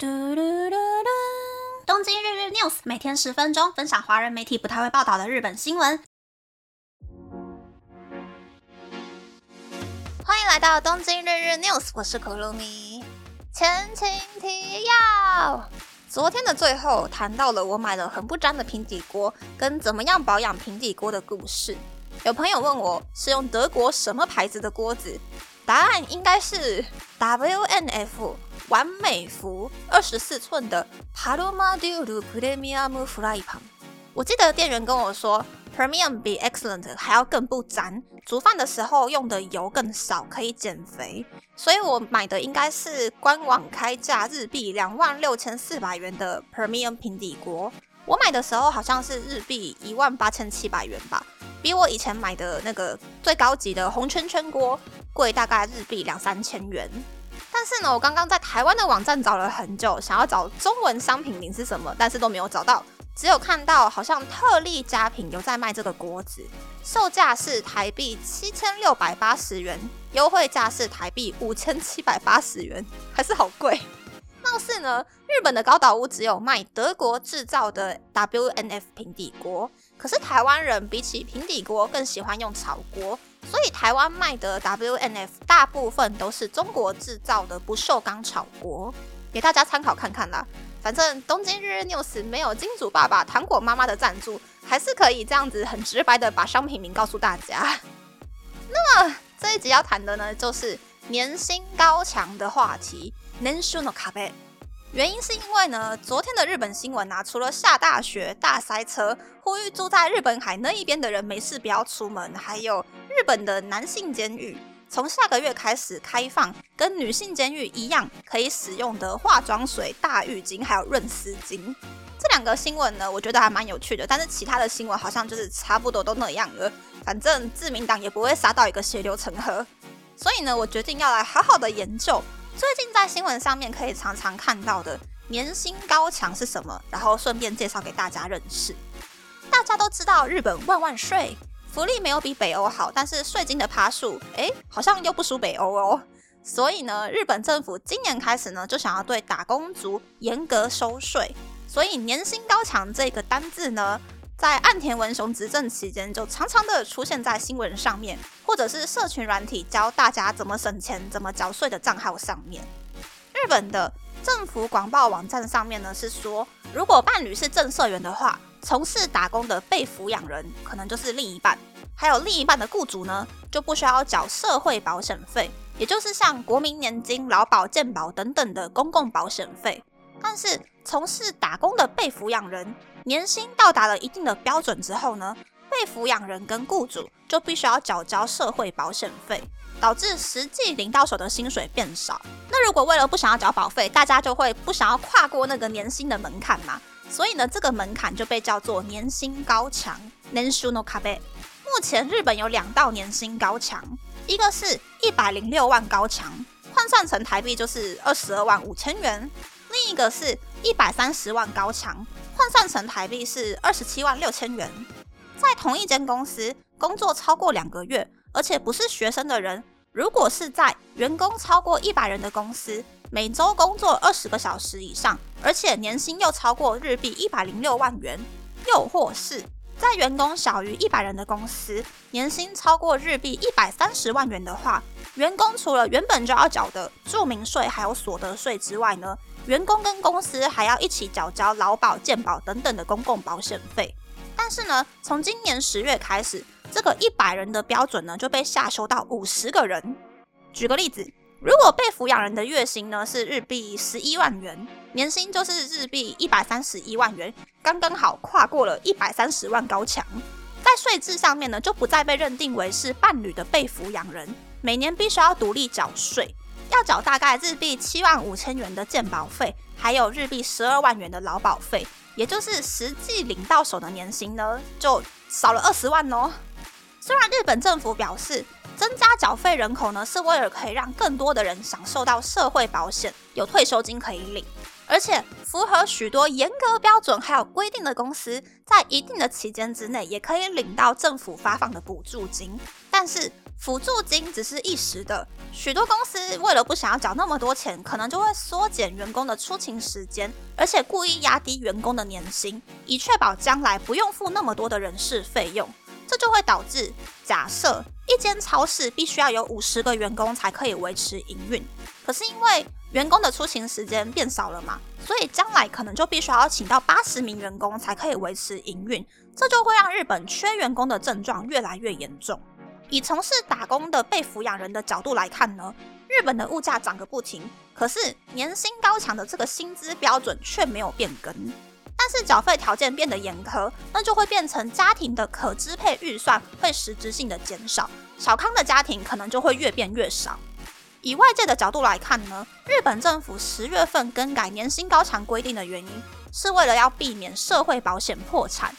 嘟嘟嘟嘟！东京日日 news 每天十分钟，分享华人媒体不太会报道的日本新闻。欢迎来到东京日日 news，我是可露米。前情提要：昨天的最后谈到了我买了很不粘的平底锅，跟怎么样保养平底锅的故事。有朋友问我是用德国什么牌子的锅子，答案应该是 WNF。完美幅二十四寸的 Paloma Duro Premium Fry Pan。我记得店员跟我说，Premium 比 Excellent 还要更不粘，煮饭的时候用的油更少，可以减肥。所以我买的应该是官网开价日币两万六千四百元的 Premium 平底锅。我买的时候好像是日币一万八千七百元吧，比我以前买的那个最高级的红圈圈锅贵大概日币两三千元。但是呢，我刚刚在台湾的网站找了很久，想要找中文商品名是什么，但是都没有找到，只有看到好像特例家品有在卖这个锅子，售价是台币七千六百八十元，优惠价是台币五千七百八十元，还是好贵。貌似呢，日本的高岛屋只有卖德国制造的 WNF 平底锅，可是台湾人比起平底锅更喜欢用炒锅。所以台湾卖的 WNF 大部分都是中国制造的不锈钢炒锅，给大家参考看看啦。反正东京日日 news 没有金主爸爸、糖果妈妈的赞助，还是可以这样子很直白的把商品名告诉大家。那么这一集要谈的呢，就是年薪高强的话题。年収の壁。原因是因为呢，昨天的日本新闻啊，除了下大雪、大塞车，呼吁住在日本海那一边的人没事不要出门，还有日本的男性监狱从下个月开始开放，跟女性监狱一样可以使用的化妆水、大浴巾还有润丝巾。这两个新闻呢，我觉得还蛮有趣的，但是其他的新闻好像就是差不多都那样了。反正自民党也不会杀到一个血流成河，所以呢，我决定要来好好的研究。最近在新闻上面可以常常看到的年薪高墙是什么？然后顺便介绍给大家认识。大家都知道日本万万税，福利没有比北欧好，但是税金的爬数，哎，好像又不输北欧哦。所以呢，日本政府今年开始呢，就想要对打工族严格收税。所以年薪高墙这个单字呢。在岸田文雄执政期间，就常常的出现在新闻上面，或者是社群软体教大家怎么省钱、怎么缴税的账号上面。日本的政府广报网站上面呢是说，如果伴侣是正社员的话，从事打工的被抚养人可能就是另一半，还有另一半的雇主呢就不需要缴社会保险费，也就是像国民年金、劳保、健保等等的公共保险费。但是从事打工的被抚养人。年薪到达了一定的标准之后呢，被抚养人跟雇主就必须要缴交社会保险费，导致实际领到手的薪水变少。那如果为了不想要缴保费，大家就会不想要跨过那个年薪的门槛嘛？所以呢，这个门槛就被叫做年薪高墙 （National c a b 目前日本有两道年薪高墙，一个是一百零六万高墙，换算成台币就是二十二万五千元；另一个是一百三十万高墙。换算成台币是二十七万六千元。在同一间公司工作超过两个月，而且不是学生的人，如果是在员工超过一百人的公司，每周工作二十个小时以上，而且年薪又超过日币一百零六万元，又或是在员工小于一百人的公司，年薪超过日币一百三十万元的话，员工除了原本就要缴的住民税还有所得税之外呢？员工跟公司还要一起缴交劳保、健保等等的公共保险费，但是呢，从今年十月开始，这个一百人的标准呢就被下修到五十个人。举个例子，如果被抚养人的月薪呢是日币十一万元，年薪就是日币一百三十一万元，刚刚好跨过了一百三十万高墙，在税制上面呢就不再被认定为是伴侣的被抚养人，每年必须要独立缴税。要缴大概日币七万五千元的健保费，还有日币十二万元的劳保费，也就是实际领到手的年薪呢，就少了二十万哦。虽然日本政府表示增加缴费人口呢，是为了可以让更多的人享受到社会保险，有退休金可以领，而且符合许多严格标准还有规定的公司，在一定的期间之内也可以领到政府发放的补助金，但是。辅助金只是一时的，许多公司为了不想要缴那么多钱，可能就会缩减员工的出勤时间，而且故意压低员工的年薪，以确保将来不用付那么多的人事费用。这就会导致，假设一间超市必须要有五十个员工才可以维持营运，可是因为员工的出勤时间变少了嘛，所以将来可能就必须要请到八十名员工才可以维持营运，这就会让日本缺员工的症状越来越严重。以从事打工的被抚养人的角度来看呢，日本的物价涨个不停，可是年薪高强的这个薪资标准却没有变更。但是缴费条件变得严苛，那就会变成家庭的可支配预算会实质性的减少，小康的家庭可能就会越变越少。以外界的角度来看呢，日本政府十月份更改年薪高墙规定的原因，是为了要避免社会保险破产。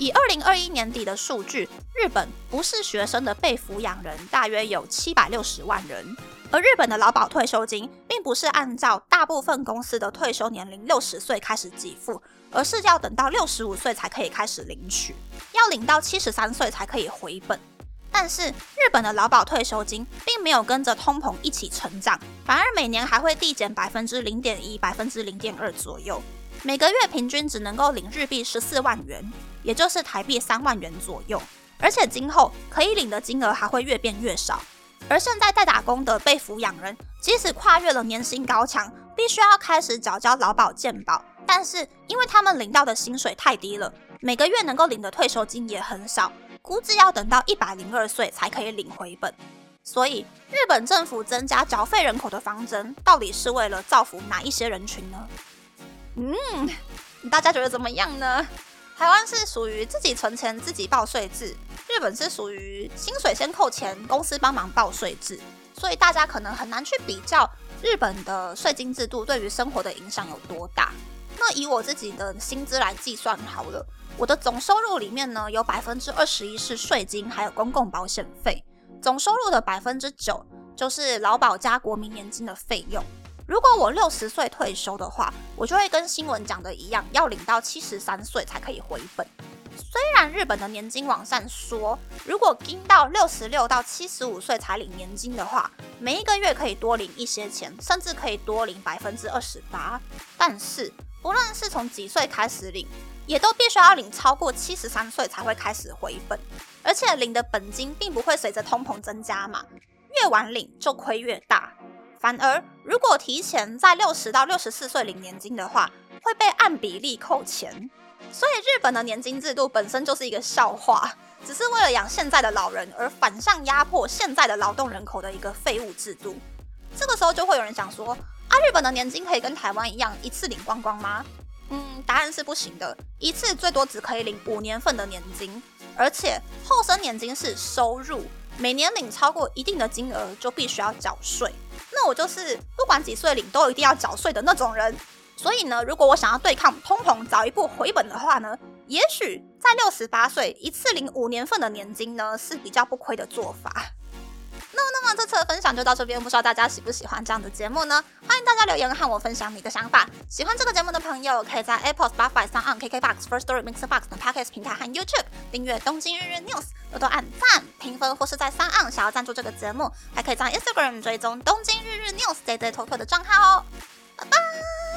以二零二一年底的数据，日本不是学生的被抚养人大约有七百六十万人，而日本的劳保退休金并不是按照大部分公司的退休年龄六十岁开始给付。而是要等到六十五岁才可以开始领取，要领到七十三岁才可以回本。但是日本的劳保退休金并没有跟着通膨一起成长，反而每年还会递减百分之零点一、百分之零点二左右，每个月平均只能够领日币十四万元，也就是台币三万元左右。而且今后可以领的金额还会越变越少。而现在在打工的被抚养人，即使跨越了年薪高墙，必须要开始缴交劳保健保。但是，因为他们领到的薪水太低了，每个月能够领的退休金也很少，估计要等到一百零二岁才可以领回本。所以，日本政府增加缴费人口的方针，到底是为了造福哪一些人群呢？嗯，大家觉得怎么样呢？台湾是属于自己存钱自己报税制，日本是属于薪水先扣钱，公司帮忙报税制，所以大家可能很难去比较日本的税金制度对于生活的影响有多大。那以我自己的薪资来计算好了，我的总收入里面呢，有百分之二十一是税金，还有公共保险费。总收入的百分之九就是劳保加国民年金的费用。如果我六十岁退休的话，我就会跟新闻讲的一样，要领到七十三岁才可以回本。虽然日本的年金网站说，如果盯到六十六到七十五岁才领年金的话，每一个月可以多领一些钱，甚至可以多领百分之二十八，但是。不论是从几岁开始领，也都必须要领超过七十三岁才会开始回本，而且领的本金并不会随着通膨增加嘛，越晚领就亏越大。反而如果提前在六十到六十四岁领年金的话，会被按比例扣钱。所以日本的年金制度本身就是一个笑话，只是为了养现在的老人而反向压迫现在的劳动人口的一个废物制度。这个时候就会有人想说。啊，日本的年金可以跟台湾一样一次领光光吗？嗯，答案是不行的，一次最多只可以领五年份的年金，而且后生年金是收入，每年领超过一定的金额就必须要缴税。那我就是不管几岁领都一定要缴税的那种人。所以呢，如果我想要对抗通膨，早一步回本的话呢，也许在六十八岁一次领五年份的年金呢是比较不亏的做法。那这次的分享就到这边，不知道大家喜不喜欢这样的节目呢？欢迎大家留言和我分享你的想法。喜欢这个节目的朋友，可以在 Apple、Spotify、s o n、KKBox、First Story、Mixer Box 等 Podcast 平台和 YouTube 订阅《东京日日 News》，多多按赞、评分，或是在 s o n 想要赞助这个节目，还可以在 Instagram 追踪《东京日日 News》Day Day 偷偷的账号哦。拜拜。